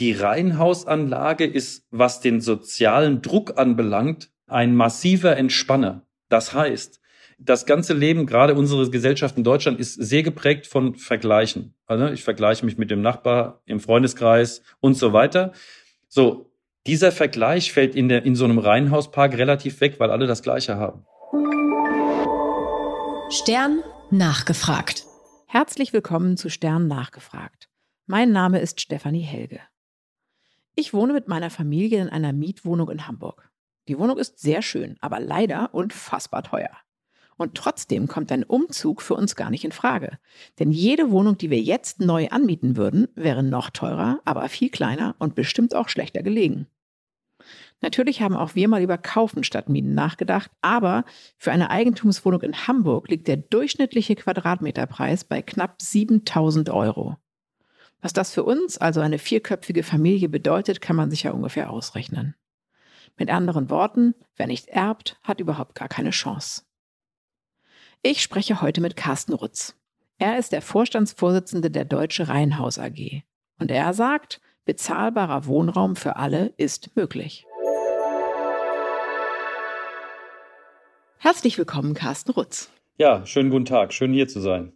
Die Reihenhausanlage ist, was den sozialen Druck anbelangt, ein massiver Entspanner. Das heißt, das ganze Leben, gerade unsere Gesellschaft in Deutschland, ist sehr geprägt von Vergleichen. Also ich vergleiche mich mit dem Nachbar im Freundeskreis und so weiter. So, dieser Vergleich fällt in, der, in so einem Reihenhauspark relativ weg, weil alle das Gleiche haben. Stern nachgefragt. Herzlich willkommen zu Stern nachgefragt. Mein Name ist Stefanie Helge. Ich wohne mit meiner Familie in einer Mietwohnung in Hamburg. Die Wohnung ist sehr schön, aber leider unfassbar teuer. Und trotzdem kommt ein Umzug für uns gar nicht in Frage. Denn jede Wohnung, die wir jetzt neu anmieten würden, wäre noch teurer, aber viel kleiner und bestimmt auch schlechter gelegen. Natürlich haben auch wir mal über Kaufen statt Mieten nachgedacht, aber für eine Eigentumswohnung in Hamburg liegt der durchschnittliche Quadratmeterpreis bei knapp 7000 Euro. Was das für uns, also eine vierköpfige Familie, bedeutet, kann man sich ja ungefähr ausrechnen. Mit anderen Worten, wer nicht erbt, hat überhaupt gar keine Chance. Ich spreche heute mit Carsten Rutz. Er ist der Vorstandsvorsitzende der Deutsche Reihenhaus AG. Und er sagt, bezahlbarer Wohnraum für alle ist möglich. Herzlich willkommen, Carsten Rutz. Ja, schönen guten Tag. Schön hier zu sein.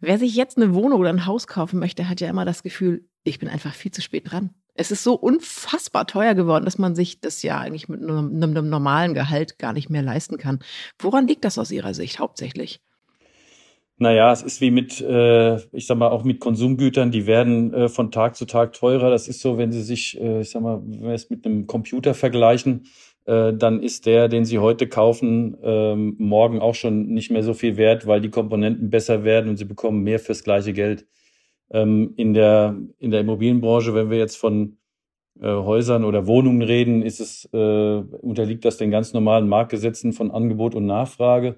Wer sich jetzt eine Wohnung oder ein Haus kaufen möchte, hat ja immer das Gefühl, ich bin einfach viel zu spät dran. Es ist so unfassbar teuer geworden, dass man sich das ja eigentlich mit einem, einem normalen Gehalt gar nicht mehr leisten kann. Woran liegt das aus Ihrer Sicht hauptsächlich? Naja, es ist wie mit, äh, ich sag mal, auch mit Konsumgütern, die werden äh, von Tag zu Tag teurer. Das ist so, wenn Sie sich, äh, ich sag mal, wenn wir es mit einem Computer vergleichen, äh, dann ist der, den Sie heute kaufen, ähm, morgen auch schon nicht mehr so viel wert, weil die Komponenten besser werden und Sie bekommen mehr fürs gleiche Geld. Ähm, in, der, in der Immobilienbranche, wenn wir jetzt von äh, Häusern oder Wohnungen reden, ist es, äh, unterliegt das den ganz normalen Marktgesetzen von Angebot und Nachfrage.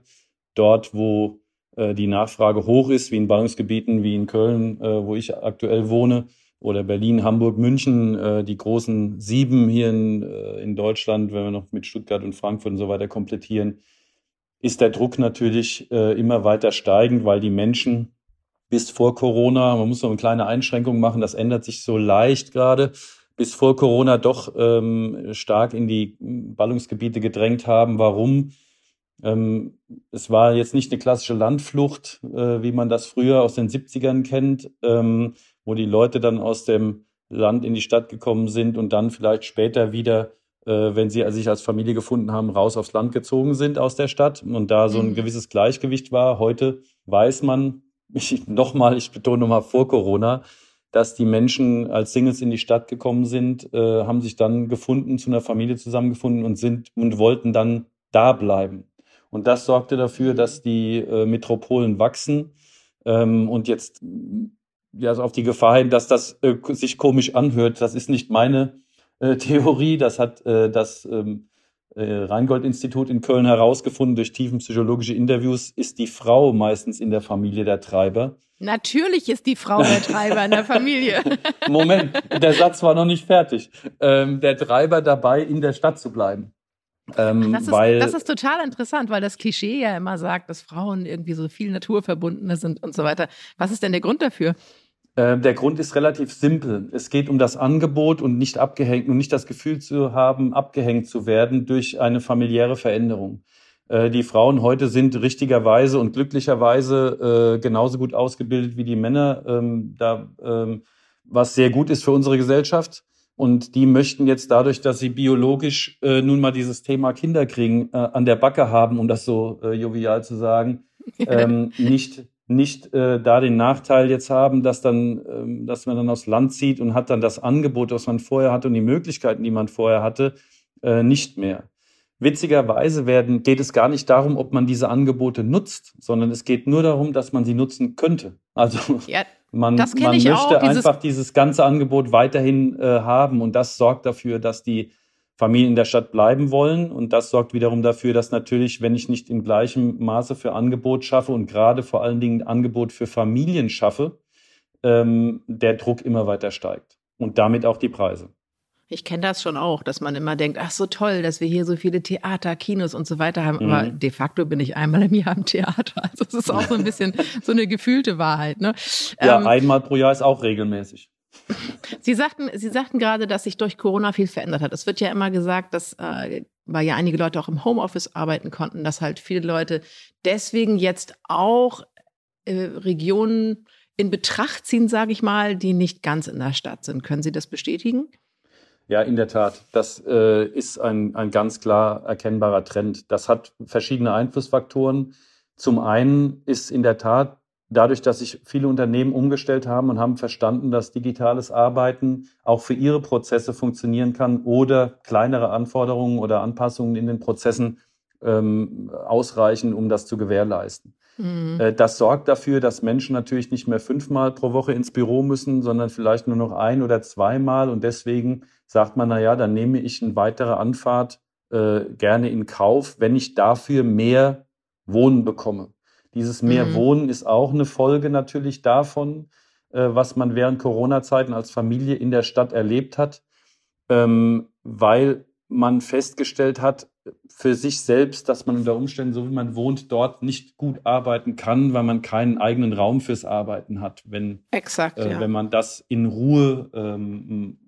Dort, wo die Nachfrage hoch ist, wie in Ballungsgebieten wie in Köln, wo ich aktuell wohne, oder Berlin, Hamburg, München, äh, die großen sieben hier in, äh, in Deutschland, wenn wir noch mit Stuttgart und Frankfurt und so weiter komplettieren, ist der Druck natürlich äh, immer weiter steigend, weil die Menschen bis vor Corona, man muss noch eine kleine Einschränkung machen, das ändert sich so leicht gerade, bis vor Corona doch ähm, stark in die Ballungsgebiete gedrängt haben. Warum? Ähm, es war jetzt nicht eine klassische Landflucht, äh, wie man das früher aus den 70ern kennt, ähm, wo die Leute dann aus dem Land in die Stadt gekommen sind und dann vielleicht später wieder, äh, wenn sie sich als Familie gefunden haben, raus aufs Land gezogen sind aus der Stadt und da so ein mhm. gewisses Gleichgewicht war. Heute weiß man, ich, nochmal, ich betone nochmal vor Corona, dass die Menschen als Singles in die Stadt gekommen sind, äh, haben sich dann gefunden, zu einer Familie zusammengefunden und sind und wollten dann da bleiben. Und das sorgte dafür, dass die äh, Metropolen wachsen ähm, und jetzt ja also auf die Gefahr hin, dass das äh, sich komisch anhört. Das ist nicht meine äh, Theorie, das hat äh, das ähm, äh, Rheingold-Institut in Köln herausgefunden durch tiefenpsychologische Interviews, ist die Frau meistens in der Familie der Treiber. Natürlich ist die Frau der Treiber in der Familie. Moment, der Satz war noch nicht fertig. Ähm, der Treiber dabei, in der Stadt zu bleiben. Ähm, das, ist, weil, das ist total interessant, weil das Klischee ja immer sagt, dass Frauen irgendwie so viel naturverbundener sind und so weiter. Was ist denn der Grund dafür? Äh, der Grund ist relativ simpel. Es geht um das Angebot und nicht abgehängt und nicht das Gefühl zu haben, abgehängt zu werden durch eine familiäre Veränderung. Äh, die Frauen heute sind richtigerweise und glücklicherweise äh, genauso gut ausgebildet wie die Männer, ähm, da, ähm, was sehr gut ist für unsere Gesellschaft. Und die möchten jetzt dadurch, dass sie biologisch nun mal dieses Thema Kinderkriegen an der Backe haben, um das so jovial zu sagen, ähm, nicht nicht äh, da den Nachteil jetzt haben, dass dann, ähm, dass man dann aufs Land zieht und hat dann das Angebot, was man vorher hatte und die Möglichkeiten, die man vorher hatte, äh, nicht mehr. Witzigerweise werden, geht es gar nicht darum, ob man diese Angebote nutzt, sondern es geht nur darum, dass man sie nutzen könnte. Also ja, man, man möchte auch, einfach dieses ganze Angebot weiterhin äh, haben und das sorgt dafür, dass die Familien in der Stadt bleiben wollen. Und das sorgt wiederum dafür, dass natürlich, wenn ich nicht in gleichem Maße für Angebot schaffe und gerade vor allen Dingen Angebot für Familien schaffe, ähm, der Druck immer weiter steigt und damit auch die Preise. Ich kenne das schon auch, dass man immer denkt, ach so toll, dass wir hier so viele Theater, Kinos und so weiter haben. Mhm. Aber de facto bin ich einmal im Jahr im Theater. Also es ist auch so ein bisschen so eine gefühlte Wahrheit. Ne? Ja, ähm, einmal pro Jahr ist auch regelmäßig. Sie sagten, Sie sagten gerade, dass sich durch Corona viel verändert hat. Es wird ja immer gesagt, dass, äh, weil ja einige Leute auch im Homeoffice arbeiten konnten, dass halt viele Leute deswegen jetzt auch äh, Regionen in Betracht ziehen, sage ich mal, die nicht ganz in der Stadt sind. Können Sie das bestätigen? Ja, in der Tat. Das äh, ist ein, ein ganz klar erkennbarer Trend. Das hat verschiedene Einflussfaktoren. Zum einen ist in der Tat dadurch, dass sich viele Unternehmen umgestellt haben und haben verstanden, dass digitales Arbeiten auch für ihre Prozesse funktionieren kann oder kleinere Anforderungen oder Anpassungen in den Prozessen ähm, ausreichen, um das zu gewährleisten. Mhm. Äh, das sorgt dafür, dass Menschen natürlich nicht mehr fünfmal pro Woche ins Büro müssen, sondern vielleicht nur noch ein oder zweimal. Und deswegen sagt man, na ja, dann nehme ich eine weitere Anfahrt äh, gerne in Kauf, wenn ich dafür mehr Wohnen bekomme. Dieses mehr mhm. Wohnen ist auch eine Folge natürlich davon, äh, was man während Corona-Zeiten als Familie in der Stadt erlebt hat, ähm, weil man festgestellt hat für sich selbst, dass man unter Umständen, so wie man wohnt, dort nicht gut arbeiten kann, weil man keinen eigenen Raum fürs Arbeiten hat. Wenn, Exakt, äh, ja. wenn man das in Ruhe ähm,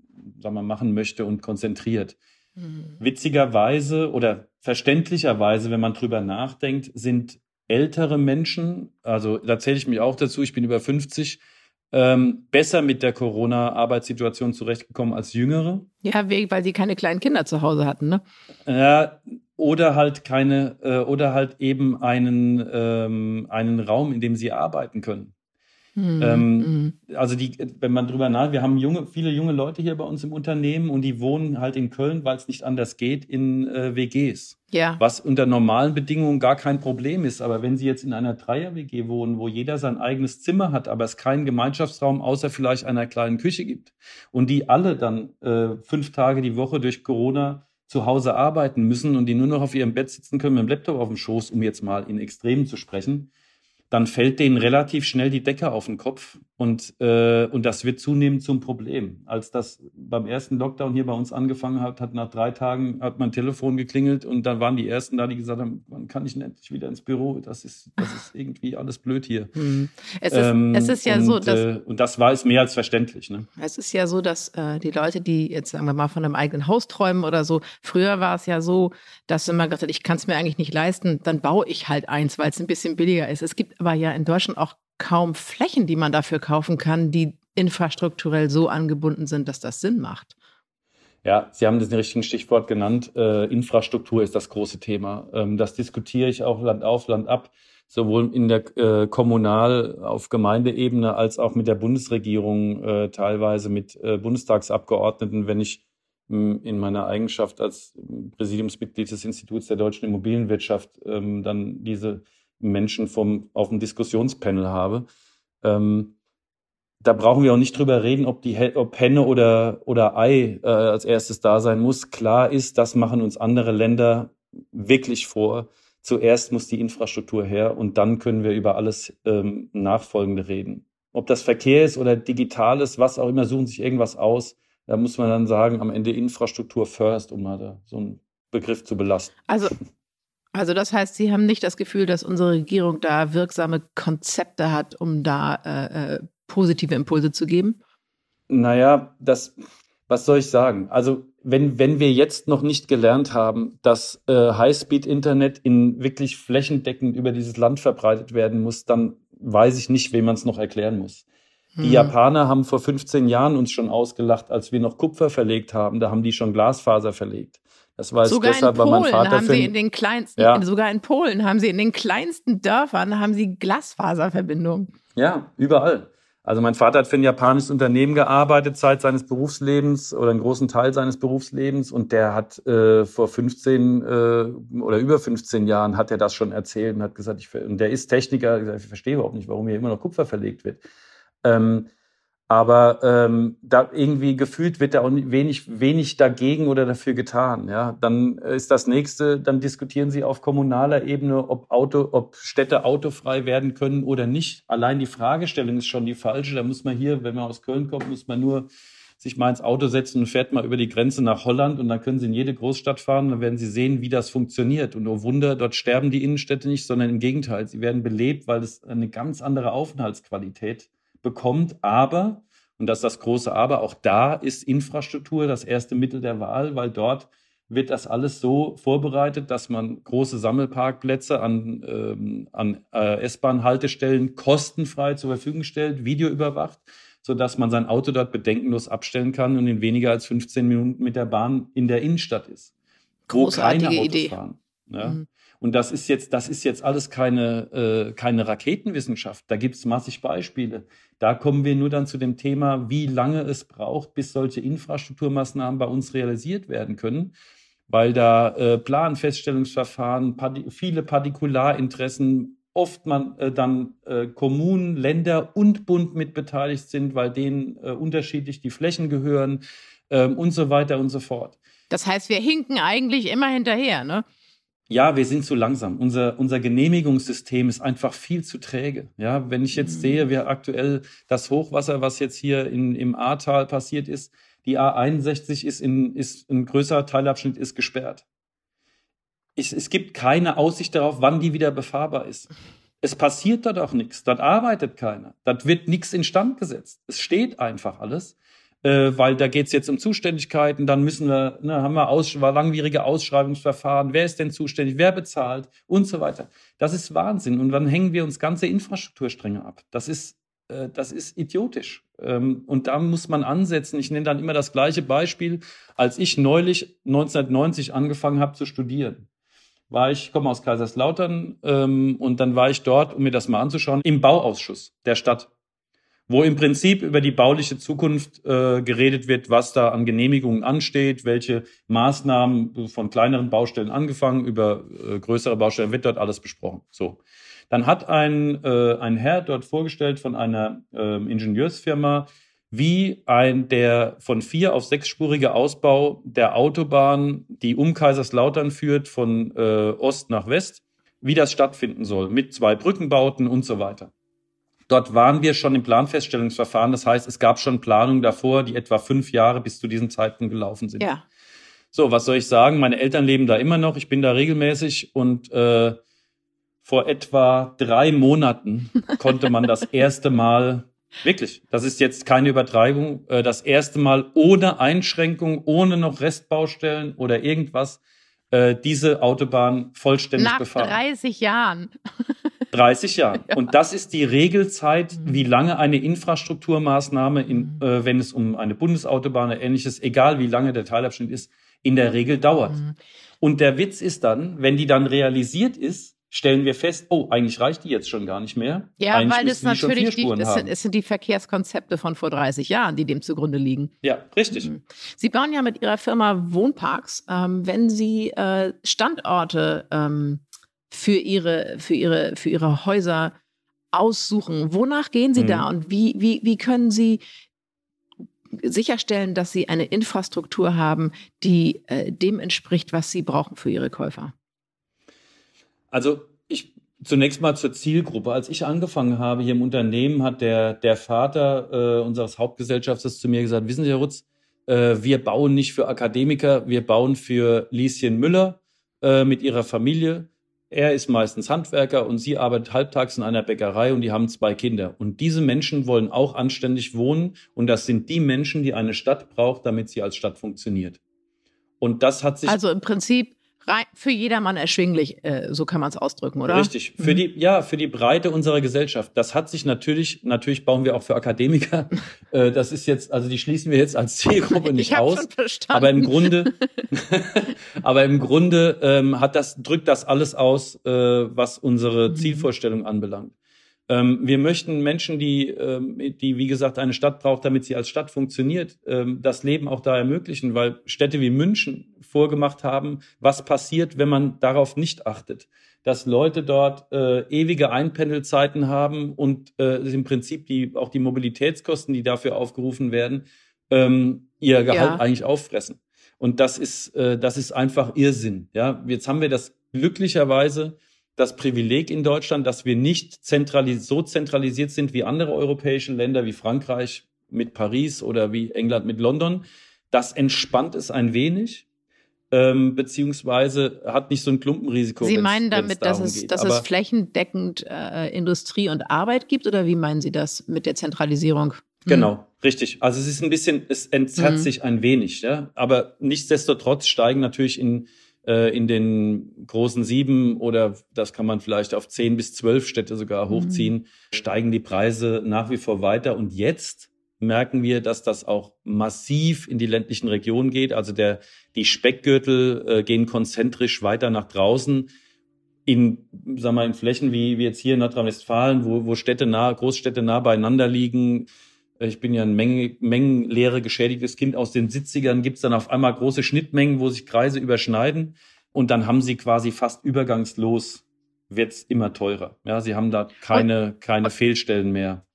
sagen wir, machen möchte und konzentriert. Mhm. Witzigerweise oder verständlicherweise, wenn man drüber nachdenkt, sind ältere Menschen, also da zähle ich mich auch dazu, ich bin über 50, ähm, besser mit der Corona-Arbeitssituation zurechtgekommen als Jüngere. Ja, weil sie keine kleinen Kinder zu Hause hatten, ne? Ja, oder halt keine, äh, oder halt eben einen, ähm, einen Raum, in dem sie arbeiten können. Mhm. Ähm, mhm. also die, wenn man drüber nach, wir haben junge, viele junge Leute hier bei uns im Unternehmen und die wohnen halt in Köln, weil es nicht anders geht, in äh, WGs. Ja. Was unter normalen Bedingungen gar kein Problem ist. Aber wenn Sie jetzt in einer Dreier-WG wohnen, wo jeder sein eigenes Zimmer hat, aber es keinen Gemeinschaftsraum außer vielleicht einer kleinen Küche gibt und die alle dann äh, fünf Tage die Woche durch Corona zu Hause arbeiten müssen und die nur noch auf ihrem Bett sitzen können mit dem Laptop auf dem Schoß, um jetzt mal in Extremen zu sprechen, dann fällt denen relativ schnell die Decke auf den Kopf und, äh, und das wird zunehmend zum Problem. Als das beim ersten Lockdown hier bei uns angefangen hat, hat nach drei Tagen hat mein Telefon geklingelt und dann waren die ersten da, die gesagt haben, wann kann ich endlich wieder ins Büro? Das ist, das ist irgendwie alles blöd hier. Mhm. Es, ist, ähm, es ist ja und, so, dass äh, und das war es mehr als verständlich. Ne? Es ist ja so, dass äh, die Leute, die jetzt sagen wir mal von einem eigenen Haus träumen oder so, früher war es ja so, dass man gesagt hat, ich kann es mir eigentlich nicht leisten, dann baue ich halt eins, weil es ein bisschen billiger ist. Es gibt aber ja in Deutschland auch kaum Flächen, die man dafür kaufen kann, die infrastrukturell so angebunden sind, dass das Sinn macht. Ja, Sie haben das richtige Stichwort genannt. Äh, Infrastruktur ist das große Thema. Ähm, das diskutiere ich auch Land auf, Land ab, sowohl in der äh, Kommunal, auf Gemeindeebene als auch mit der Bundesregierung, äh, teilweise mit äh, Bundestagsabgeordneten, wenn ich in meiner Eigenschaft als Präsidiumsmitglied des Instituts der deutschen Immobilienwirtschaft ähm, dann diese Menschen vom, auf dem Diskussionspanel habe. Ähm, da brauchen wir auch nicht drüber reden, ob die ob Henne oder, oder Ei äh, als erstes da sein muss. Klar ist, das machen uns andere Länder wirklich vor. Zuerst muss die Infrastruktur her und dann können wir über alles ähm, Nachfolgende reden. Ob das Verkehr ist oder digital ist, was auch immer, suchen sich irgendwas aus. Da muss man dann sagen, am Ende Infrastruktur first, um mal da so einen Begriff zu belasten. Also also das heißt, Sie haben nicht das Gefühl, dass unsere Regierung da wirksame Konzepte hat, um da äh, äh, positive Impulse zu geben? Naja, das, was soll ich sagen? Also wenn, wenn wir jetzt noch nicht gelernt haben, dass äh, Highspeed-Internet in wirklich flächendeckend über dieses Land verbreitet werden muss, dann weiß ich nicht, wem man es noch erklären muss. Die hm. Japaner haben vor 15 Jahren uns schon ausgelacht, als wir noch Kupfer verlegt haben. Da haben die schon Glasfaser verlegt. Das war sogar deshalb, in Polen weil mein Vater haben sie in den kleinsten, ja. sogar in Polen haben sie in den kleinsten Dörfern haben sie Glasfaserverbindungen. Ja, überall. Also mein Vater hat für ein japanisches Unternehmen gearbeitet Zeit seines Berufslebens oder einen großen Teil seines Berufslebens und der hat äh, vor 15 äh, oder über 15 Jahren hat er das schon erzählt und hat gesagt, ich, und der ist Techniker, ich verstehe überhaupt nicht, warum hier immer noch Kupfer verlegt wird. Ähm, aber ähm, da irgendwie gefühlt wird da auch wenig, wenig dagegen oder dafür getan. Ja, dann ist das nächste, dann diskutieren sie auf kommunaler Ebene, ob Auto, ob Städte autofrei werden können oder nicht. Allein die Fragestellung ist schon die falsche. Da muss man hier, wenn man aus Köln kommt, muss man nur sich mal ins Auto setzen und fährt mal über die Grenze nach Holland und dann können Sie in jede Großstadt fahren, dann werden Sie sehen, wie das funktioniert. Und oh Wunder, dort sterben die Innenstädte nicht, sondern im Gegenteil, sie werden belebt, weil es eine ganz andere Aufenthaltsqualität bekommt. Aber, Und das ist das große Aber. Auch da ist Infrastruktur das erste Mittel der Wahl, weil dort wird das alles so vorbereitet, dass man große Sammelparkplätze an, ähm, an äh, S-Bahn-Haltestellen kostenfrei zur Verfügung stellt, Video überwacht, sodass man sein Auto dort bedenkenlos abstellen kann und in weniger als 15 Minuten mit der Bahn in der Innenstadt ist. Großartige wo keine Autos Idee. fahren. Ja? Mhm. Und das ist jetzt, das ist jetzt alles keine, äh, keine Raketenwissenschaft. Da gibt es massig Beispiele. Da kommen wir nur dann zu dem Thema, wie lange es braucht, bis solche Infrastrukturmaßnahmen bei uns realisiert werden können weil da äh, Planfeststellungsverfahren, viele Partikularinteressen, oft man äh, dann äh, Kommunen, Länder und Bund mit beteiligt sind, weil denen äh, unterschiedlich die Flächen gehören ähm, und so weiter und so fort. Das heißt, wir hinken eigentlich immer hinterher, ne? Ja, wir sind zu langsam. Unser, unser Genehmigungssystem ist einfach viel zu träge. Ja, wenn ich jetzt mhm. sehe, wie aktuell das Hochwasser, was jetzt hier in, im Ahrtal passiert ist, die A61 ist, in, ist ein größerer Teilabschnitt ist gesperrt. Ich, es gibt keine Aussicht darauf, wann die wieder befahrbar ist. Es passiert dort auch nichts. Dort arbeitet keiner. Dort wird nichts instand gesetzt. Es steht einfach alles, äh, weil da geht es jetzt um Zuständigkeiten. Dann müssen wir, ne, haben wir aus, langwierige Ausschreibungsverfahren. Wer ist denn zuständig? Wer bezahlt? Und so weiter. Das ist Wahnsinn. Und dann hängen wir uns ganze Infrastrukturstränge ab. Das ist äh, das ist idiotisch. Ähm, und da muss man ansetzen. Ich nenne dann immer das gleiche Beispiel. Als ich neulich 1990 angefangen habe zu studieren, war ich, ich komme aus Kaiserslautern, ähm, und dann war ich dort, um mir das mal anzuschauen, im Bauausschuss der Stadt, wo im Prinzip über die bauliche Zukunft äh, geredet wird, was da an Genehmigungen ansteht, welche Maßnahmen von kleineren Baustellen angefangen, über äh, größere Baustellen wird dort alles besprochen. So. Dann hat ein, äh, ein Herr dort vorgestellt von einer äh, Ingenieursfirma, wie ein der von vier auf sechsspurige Ausbau der Autobahn, die um Kaiserslautern führt, von äh, Ost nach West, wie das stattfinden soll, mit zwei Brückenbauten und so weiter. Dort waren wir schon im Planfeststellungsverfahren. Das heißt, es gab schon Planungen davor, die etwa fünf Jahre bis zu diesem Zeitpunkt gelaufen sind. Ja. So, was soll ich sagen? Meine Eltern leben da immer noch. Ich bin da regelmäßig und äh, vor etwa drei Monaten konnte man das erste Mal, wirklich, das ist jetzt keine Übertreibung, äh, das erste Mal ohne Einschränkung, ohne noch Restbaustellen oder irgendwas, äh, diese Autobahn vollständig Nach befahren. Nach 30 Jahren. 30 Jahren. Ja. Und das ist die Regelzeit, mhm. wie lange eine Infrastrukturmaßnahme, in, mhm. äh, wenn es um eine Bundesautobahn oder ähnliches, egal wie lange der Teilabschnitt ist, in der Regel dauert. Mhm. Und der Witz ist dann, wenn die dann realisiert ist, stellen wir fest, oh, eigentlich reicht die jetzt schon gar nicht mehr. Ja, eigentlich weil das natürlich die, das sind, es sind die Verkehrskonzepte von vor 30 Jahren, die dem zugrunde liegen. Ja, richtig. Mhm. Sie bauen ja mit Ihrer Firma Wohnparks. Ähm, wenn Sie äh, Standorte ähm, für, ihre, für, ihre, für Ihre Häuser aussuchen, wonach gehen Sie mhm. da und wie, wie, wie können Sie sicherstellen, dass Sie eine Infrastruktur haben, die äh, dem entspricht, was Sie brauchen für Ihre Käufer? Also ich zunächst mal zur Zielgruppe. Als ich angefangen habe hier im Unternehmen, hat der, der Vater äh, unseres Hauptgesellschafters zu mir gesagt, wissen Sie, Herr Rutz, äh, wir bauen nicht für Akademiker, wir bauen für Lieschen Müller äh, mit ihrer Familie. Er ist meistens Handwerker und sie arbeitet halbtags in einer Bäckerei und die haben zwei Kinder. Und diese Menschen wollen auch anständig wohnen und das sind die Menschen, die eine Stadt braucht, damit sie als Stadt funktioniert. Und das hat sich. Also im Prinzip für jedermann erschwinglich, äh, so kann man es ausdrücken, oder? Richtig. Für mhm. die, ja, für die Breite unserer Gesellschaft. Das hat sich natürlich, natürlich bauen wir auch für Akademiker. äh, das ist jetzt, also die schließen wir jetzt als Zielgruppe nicht ich aus. Schon verstanden. Aber im Grunde, aber im Grunde ähm, hat das, drückt das alles aus, äh, was unsere mhm. Zielvorstellung anbelangt. Ähm, wir möchten Menschen, die, ähm, die, wie gesagt, eine Stadt braucht, damit sie als Stadt funktioniert, ähm, das Leben auch da ermöglichen, weil Städte wie München vorgemacht haben, was passiert, wenn man darauf nicht achtet. Dass Leute dort äh, ewige Einpendelzeiten haben und äh, im Prinzip die, auch die Mobilitätskosten, die dafür aufgerufen werden, ähm, ihr Gehalt ja. eigentlich auffressen. Und das ist, äh, das ist einfach Irrsinn. Ja, jetzt haben wir das glücklicherweise das Privileg in Deutschland, dass wir nicht zentralis so zentralisiert sind wie andere europäische Länder, wie Frankreich mit Paris oder wie England mit London. Das entspannt es ein wenig. Ähm, beziehungsweise hat nicht so ein Klumpenrisiko. Sie meinen damit, dass, es, dass es flächendeckend äh, Industrie und Arbeit gibt oder wie meinen Sie das mit der Zentralisierung? Genau, richtig. Also es ist ein bisschen, es entzerrt mhm. sich ein wenig, ja. Aber nichtsdestotrotz steigen natürlich in, äh, in den großen sieben oder das kann man vielleicht auf zehn bis zwölf Städte sogar hochziehen, mhm. steigen die Preise nach wie vor weiter. Und jetzt merken wir, dass das auch massiv in die ländlichen Regionen geht. Also der, die Speckgürtel äh, gehen konzentrisch weiter nach draußen in, sag mal, in Flächen wie, wie jetzt hier in Nordrhein-Westfalen, wo, wo Städte nah, Großstädte nah beieinander liegen. Ich bin ja ein Menge, mengenleere geschädigtes Kind aus den 70ern, gibt's dann auf einmal große Schnittmengen, wo sich Kreise überschneiden. Und dann haben sie quasi fast übergangslos, wird's immer teurer. Ja, sie haben da keine, keine Fehlstellen mehr.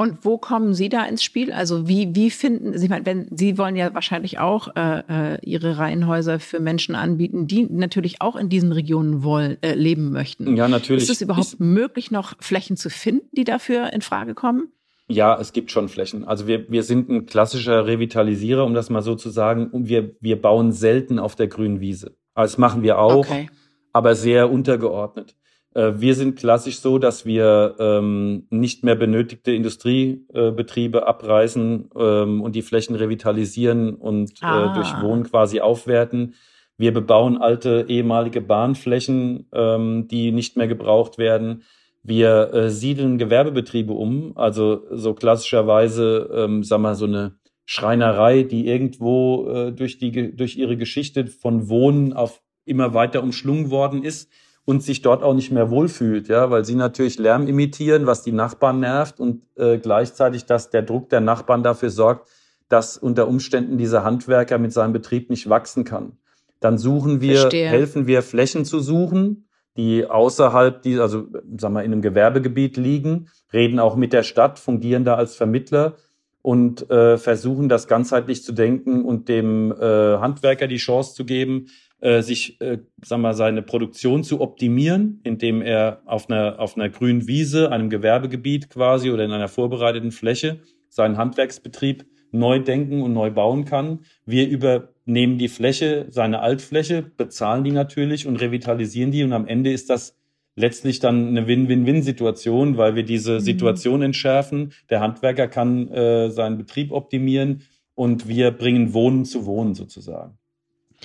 Und wo kommen Sie da ins Spiel? Also wie, wie finden Sie, ich meine, wenn Sie wollen ja wahrscheinlich auch äh, äh, Ihre Reihenhäuser für Menschen anbieten, die natürlich auch in diesen Regionen wollen, äh, leben möchten. Ja, natürlich. Ist es überhaupt ich, möglich, noch Flächen zu finden, die dafür in Frage kommen? Ja, es gibt schon Flächen. Also wir, wir sind ein klassischer Revitalisierer, um das mal so zu sagen. Und wir, wir bauen selten auf der grünen Wiese. Also das machen wir auch, okay. aber sehr untergeordnet. Äh, wir sind klassisch so, dass wir ähm, nicht mehr benötigte Industriebetriebe äh, abreißen ähm, und die Flächen revitalisieren und äh, ah. äh, durch Wohnen quasi aufwerten. Wir bebauen alte ehemalige Bahnflächen, ähm, die nicht mehr gebraucht werden. Wir äh, siedeln Gewerbebetriebe um, also so klassischerweise, ähm, sag mal, so eine Schreinerei, die irgendwo äh, durch, die, durch ihre Geschichte von Wohnen auf immer weiter umschlungen worden ist und sich dort auch nicht mehr wohlfühlt, ja, weil sie natürlich Lärm imitieren, was die Nachbarn nervt und äh, gleichzeitig, dass der Druck der Nachbarn dafür sorgt, dass unter Umständen dieser Handwerker mit seinem Betrieb nicht wachsen kann. Dann suchen wir, Verstehe. helfen wir Flächen zu suchen, die außerhalb, die, also sagen wir, in einem Gewerbegebiet liegen, reden auch mit der Stadt, fungieren da als Vermittler und äh, versuchen das ganzheitlich zu denken und dem äh, Handwerker die Chance zu geben, äh, sich, äh, sagen wir, seine Produktion zu optimieren, indem er auf einer, auf einer grünen Wiese, einem Gewerbegebiet quasi oder in einer vorbereiteten Fläche seinen Handwerksbetrieb neu denken und neu bauen kann. Wir übernehmen die Fläche, seine Altfläche, bezahlen die natürlich und revitalisieren die und am Ende ist das letztlich dann eine Win-Win-Win-Situation, weil wir diese mhm. Situation entschärfen. Der Handwerker kann äh, seinen Betrieb optimieren und wir bringen Wohnen zu Wohnen sozusagen.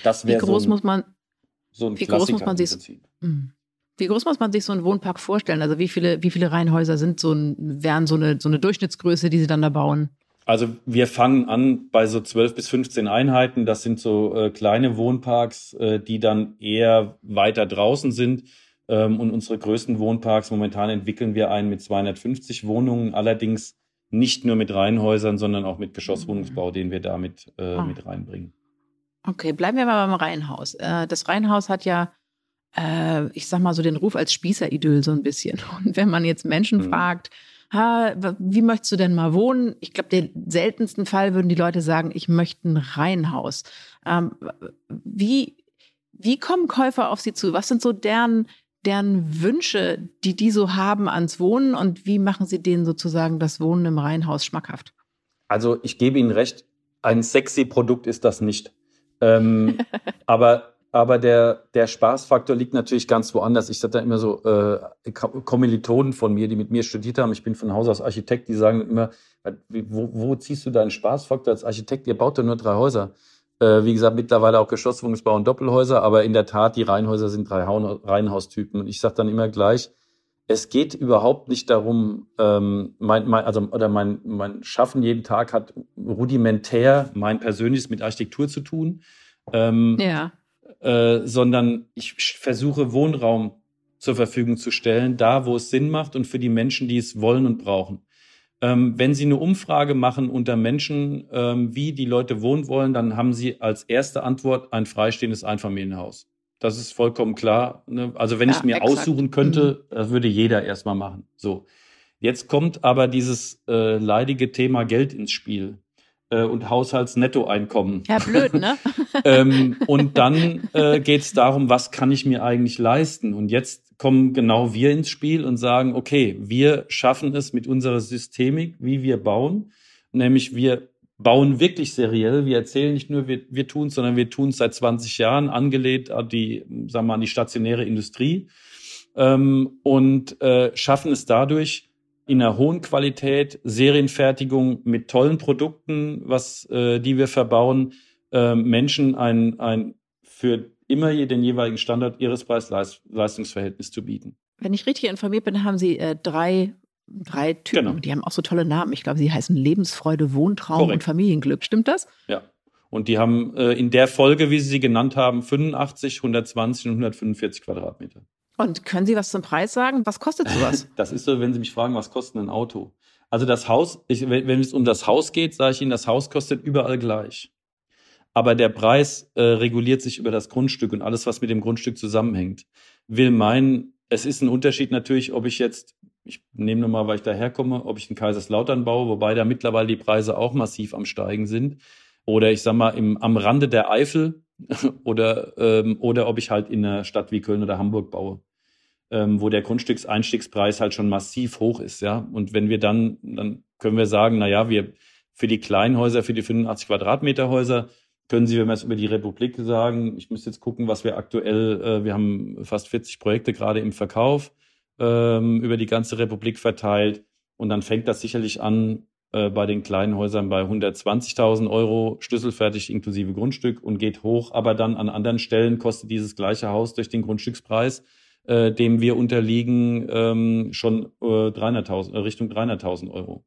Das wäre so ein, muss man, so ein wie groß muss man sich, hm. Wie groß muss man sich so einen Wohnpark vorstellen? Also wie viele, wie viele Reihenhäuser sind so ein, wären so eine, so eine Durchschnittsgröße, die Sie dann da bauen? Also wir fangen an bei so 12 bis 15 Einheiten. Das sind so äh, kleine Wohnparks, äh, die dann eher weiter draußen sind. Ähm, und unsere größten Wohnparks, momentan entwickeln wir einen mit 250 Wohnungen, allerdings nicht nur mit Reihenhäusern, sondern auch mit Geschosswohnungsbau, den wir damit äh, ah. mit reinbringen. Okay, bleiben wir mal beim Reihenhaus. Äh, das Reihenhaus hat ja, äh, ich sag mal so den Ruf als Spießeridyll so ein bisschen. Und wenn man jetzt Menschen mhm. fragt, ha, wie möchtest du denn mal wohnen? Ich glaube, den seltensten Fall würden die Leute sagen, ich möchte ein Reihenhaus. Ähm, wie, wie kommen Käufer auf sie zu? Was sind so deren, deren Wünsche, die die so haben ans Wohnen und wie machen sie denen sozusagen das Wohnen im Reihenhaus schmackhaft? Also ich gebe Ihnen recht, ein sexy Produkt ist das nicht. Ähm, aber aber der, der Spaßfaktor liegt natürlich ganz woanders. Ich sage da immer so, äh, Kommilitonen von mir, die mit mir studiert haben, ich bin von Haus aus Architekt, die sagen immer, wo, wo ziehst du deinen Spaßfaktor als Architekt? Ihr baut doch nur drei Häuser. Äh, wie gesagt, mittlerweile auch Geschosswohnungsbau und Doppelhäuser, aber in der Tat, die Reihenhäuser sind drei Reihenhaustypen. Und ich sage dann immer gleich, es geht überhaupt nicht darum, ähm, mein, mein, also oder mein, mein Schaffen jeden Tag hat rudimentär mein persönliches mit Architektur zu tun. Ähm, ja. Äh, sondern ich versuche Wohnraum zur Verfügung zu stellen, da wo es Sinn macht und für die Menschen, die es wollen und brauchen. Ähm, wenn Sie eine Umfrage machen unter Menschen, ähm, wie die Leute wohnen wollen, dann haben Sie als erste Antwort ein freistehendes Einfamilienhaus. Das ist vollkommen klar. Ne? Also wenn ja, ich mir exakt. aussuchen könnte, mhm. das würde jeder erstmal machen. So. Jetzt kommt aber dieses äh, leidige Thema Geld ins Spiel äh, und Haushaltsnettoeinkommen. Ja, blöd, ne? ähm, und dann äh, geht es darum, was kann ich mir eigentlich leisten? Und jetzt kommen genau wir ins Spiel und sagen, okay, wir schaffen es mit unserer Systemik, wie wir bauen, nämlich wir bauen wirklich seriell. Wir erzählen nicht nur, wir, wir tun es, sondern wir tun es seit 20 Jahren, angelehnt an die, sagen wir mal, an die stationäre Industrie ähm, und äh, schaffen es dadurch, in einer hohen Qualität, Serienfertigung mit tollen Produkten, was äh, die wir verbauen, äh, Menschen ein, ein für immer den jeweiligen Standard ihres Preis-Leistungsverhältnisses zu bieten. Wenn ich richtig informiert bin, haben Sie äh, drei, drei Typen. Genau. Die haben auch so tolle Namen. Ich glaube, sie heißen Lebensfreude, Wohntraum Korrekt. und Familienglück. Stimmt das? Ja. Und die haben äh, in der Folge, wie Sie sie genannt haben, 85, 120 und 145 Quadratmeter. Und können Sie was zum Preis sagen? Was kostet sowas? Das ist so, wenn Sie mich fragen, was kostet ein Auto? Also das Haus, ich, wenn, wenn es um das Haus geht, sage ich Ihnen, das Haus kostet überall gleich. Aber der Preis äh, reguliert sich über das Grundstück und alles, was mit dem Grundstück zusammenhängt. Will meinen, es ist ein Unterschied natürlich, ob ich jetzt, ich nehme nochmal, weil ich daherkomme, ob ich in Kaiserslautern baue, wobei da mittlerweile die Preise auch massiv am Steigen sind. Oder ich sag mal, im, am Rande der Eifel oder, ähm, oder ob ich halt in einer Stadt wie Köln oder Hamburg baue ähm, wo der Grundstückseinstiegspreis halt schon massiv hoch ist, ja. Und wenn wir dann, dann können wir sagen, na ja, wir für die kleinen Häuser, für die 85 Quadratmeter Häuser, können Sie, wenn wir es über die Republik sagen, ich müsste jetzt gucken, was wir aktuell, äh, wir haben fast 40 Projekte gerade im Verkauf ähm, über die ganze Republik verteilt. Und dann fängt das sicherlich an äh, bei den kleinen Häusern bei 120.000 Euro schlüsselfertig inklusive Grundstück und geht hoch. Aber dann an anderen Stellen kostet dieses gleiche Haus durch den Grundstückspreis äh, dem wir unterliegen, ähm, schon äh, 300.000, äh, Richtung 300.000 Euro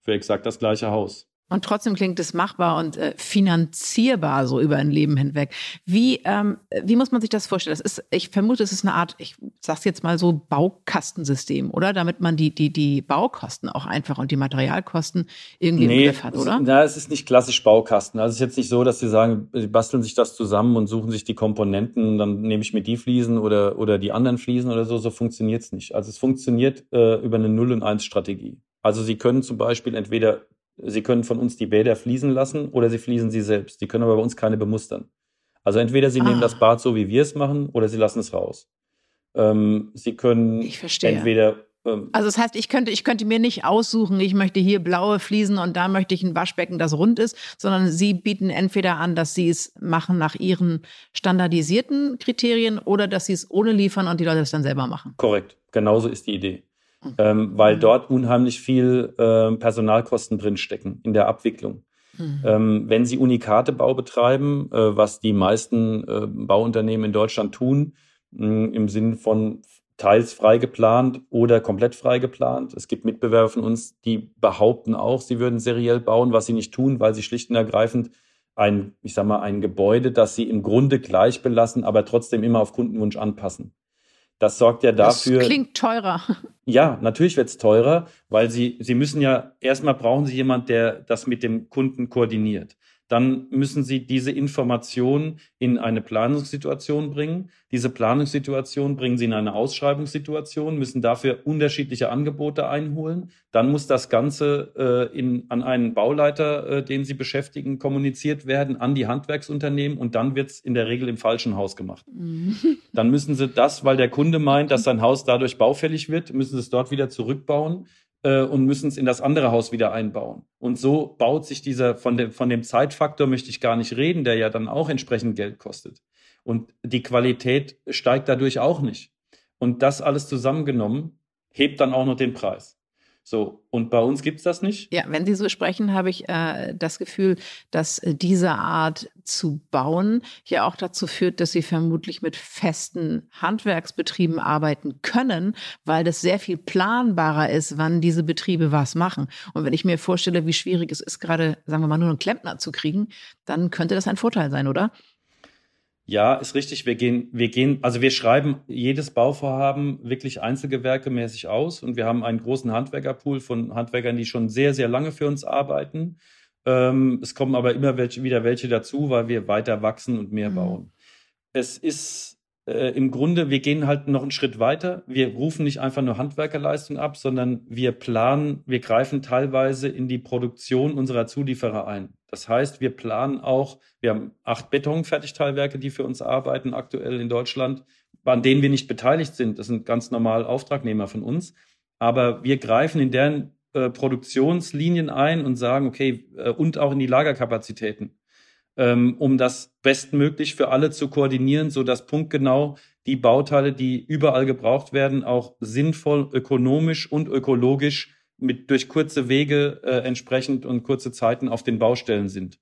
für exakt das gleiche Haus. Und trotzdem klingt es machbar und äh, finanzierbar so über ein Leben hinweg. Wie, ähm, wie muss man sich das vorstellen? Das ist, ich vermute, es ist eine Art, ich sag's jetzt mal so, Baukastensystem, oder? Damit man die, die, die Baukosten auch einfach und die Materialkosten irgendwie nee, im Griff hat, oder? Na, es ist nicht klassisch Baukasten. Also es ist jetzt nicht so, dass sie sagen, sie basteln sich das zusammen und suchen sich die Komponenten, dann nehme ich mir die Fliesen oder, oder die anderen Fliesen oder so. So funktioniert's nicht. Also es funktioniert äh, über eine Null- und Eins-Strategie. Also Sie können zum Beispiel entweder Sie können von uns die Bäder fließen lassen oder Sie fließen sie selbst. Sie können aber bei uns keine bemustern. Also entweder Sie ah. nehmen das Bad so, wie wir es machen, oder Sie lassen es raus. Ähm, sie können entweder ähm, also das heißt, ich könnte, ich könnte mir nicht aussuchen, ich möchte hier blaue Fliesen und da möchte ich ein Waschbecken, das rund ist, sondern Sie bieten entweder an, dass Sie es machen nach Ihren standardisierten Kriterien oder dass Sie es ohne liefern und die Leute es dann selber machen. Korrekt, genauso ist die Idee ähm, weil dort unheimlich viel äh, Personalkosten drinstecken in der Abwicklung. Mhm. Ähm, wenn Sie Unikatebau betreiben, äh, was die meisten äh, Bauunternehmen in Deutschland tun, mh, im Sinn von teils frei geplant oder komplett frei geplant. Es gibt Mitbewerber von uns, die behaupten auch, sie würden seriell bauen, was sie nicht tun, weil sie schlicht und ergreifend ein, ich sag mal, ein Gebäude, das sie im Grunde gleich belassen, aber trotzdem immer auf Kundenwunsch anpassen. Das sorgt ja dafür. Das klingt teurer. Ja, natürlich wird es teurer, weil sie, sie müssen ja, erstmal brauchen sie jemand, der das mit dem Kunden koordiniert dann müssen Sie diese Information in eine Planungssituation bringen. Diese Planungssituation bringen Sie in eine Ausschreibungssituation, müssen dafür unterschiedliche Angebote einholen. Dann muss das Ganze äh, in, an einen Bauleiter, äh, den Sie beschäftigen, kommuniziert werden, an die Handwerksunternehmen und dann wird es in der Regel im falschen Haus gemacht. Mhm. Dann müssen Sie das, weil der Kunde meint, dass sein Haus dadurch baufällig wird, müssen Sie es dort wieder zurückbauen äh, und müssen es in das andere Haus wieder einbauen. Und so baut sich dieser, von dem, von dem Zeitfaktor möchte ich gar nicht reden, der ja dann auch entsprechend Geld kostet. Und die Qualität steigt dadurch auch nicht. Und das alles zusammengenommen hebt dann auch noch den Preis. So, und bei uns gibt es das nicht? Ja, wenn Sie so sprechen, habe ich äh, das Gefühl, dass äh, diese Art zu bauen ja auch dazu führt, dass Sie vermutlich mit festen Handwerksbetrieben arbeiten können, weil das sehr viel planbarer ist, wann diese Betriebe was machen. Und wenn ich mir vorstelle, wie schwierig es ist, gerade, sagen wir mal, nur einen Klempner zu kriegen, dann könnte das ein Vorteil sein, oder? Ja, ist richtig. Wir gehen, wir gehen, also wir schreiben jedes Bauvorhaben wirklich einzelgewerkemäßig aus und wir haben einen großen Handwerkerpool von Handwerkern, die schon sehr, sehr lange für uns arbeiten. Ähm, es kommen aber immer welche, wieder welche dazu, weil wir weiter wachsen und mehr mhm. bauen. Es ist äh, im Grunde, wir gehen halt noch einen Schritt weiter. Wir rufen nicht einfach nur Handwerkerleistung ab, sondern wir planen, wir greifen teilweise in die Produktion unserer Zulieferer ein. Das heißt, wir planen auch, wir haben acht Betonfertigteilwerke, die für uns arbeiten aktuell in Deutschland, an denen wir nicht beteiligt sind. Das sind ganz normal Auftragnehmer von uns. Aber wir greifen in deren äh, Produktionslinien ein und sagen, okay, äh, und auch in die Lagerkapazitäten. Ähm, um das bestmöglich für alle zu koordinieren, so dass punktgenau die Bauteile, die überall gebraucht werden, auch sinnvoll, ökonomisch und ökologisch mit durch kurze Wege äh, entsprechend und kurze Zeiten auf den Baustellen sind.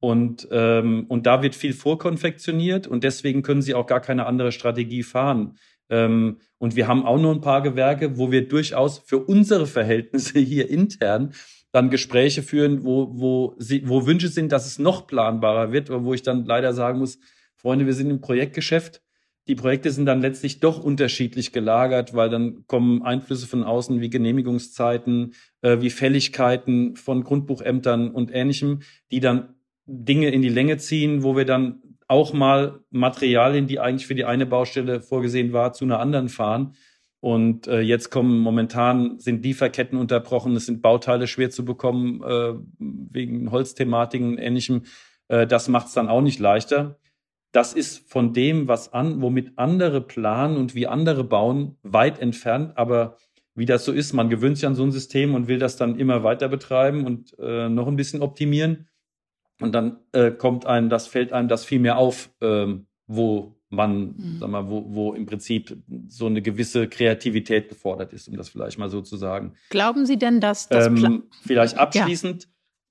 Und, ähm, und da wird viel vorkonfektioniert und deswegen können sie auch gar keine andere Strategie fahren. Ähm, und wir haben auch noch ein paar Gewerke, wo wir durchaus für unsere Verhältnisse hier intern dann Gespräche führen, wo, wo, sie, wo Wünsche sind, dass es noch planbarer wird, wo ich dann leider sagen muss, Freunde, wir sind im Projektgeschäft die Projekte sind dann letztlich doch unterschiedlich gelagert, weil dann kommen Einflüsse von außen wie Genehmigungszeiten, äh, wie Fälligkeiten von Grundbuchämtern und ähnlichem, die dann Dinge in die Länge ziehen, wo wir dann auch mal Materialien, die eigentlich für die eine Baustelle vorgesehen war, zu einer anderen fahren. Und äh, jetzt kommen momentan sind Lieferketten unterbrochen, es sind Bauteile schwer zu bekommen äh, wegen Holzthematiken und ähnlichem. Äh, das macht es dann auch nicht leichter das ist von dem, was an, womit andere planen und wie andere bauen, weit entfernt. Aber wie das so ist, man gewöhnt sich an so ein System und will das dann immer weiter betreiben und äh, noch ein bisschen optimieren. Und dann äh, kommt einem, das fällt einem das viel mehr auf, ähm, wo man, mhm. sag mal, wo, wo im Prinzip so eine gewisse Kreativität gefordert ist, um das vielleicht mal so zu sagen. Glauben Sie denn, dass das ähm, vielleicht abschließend? Ja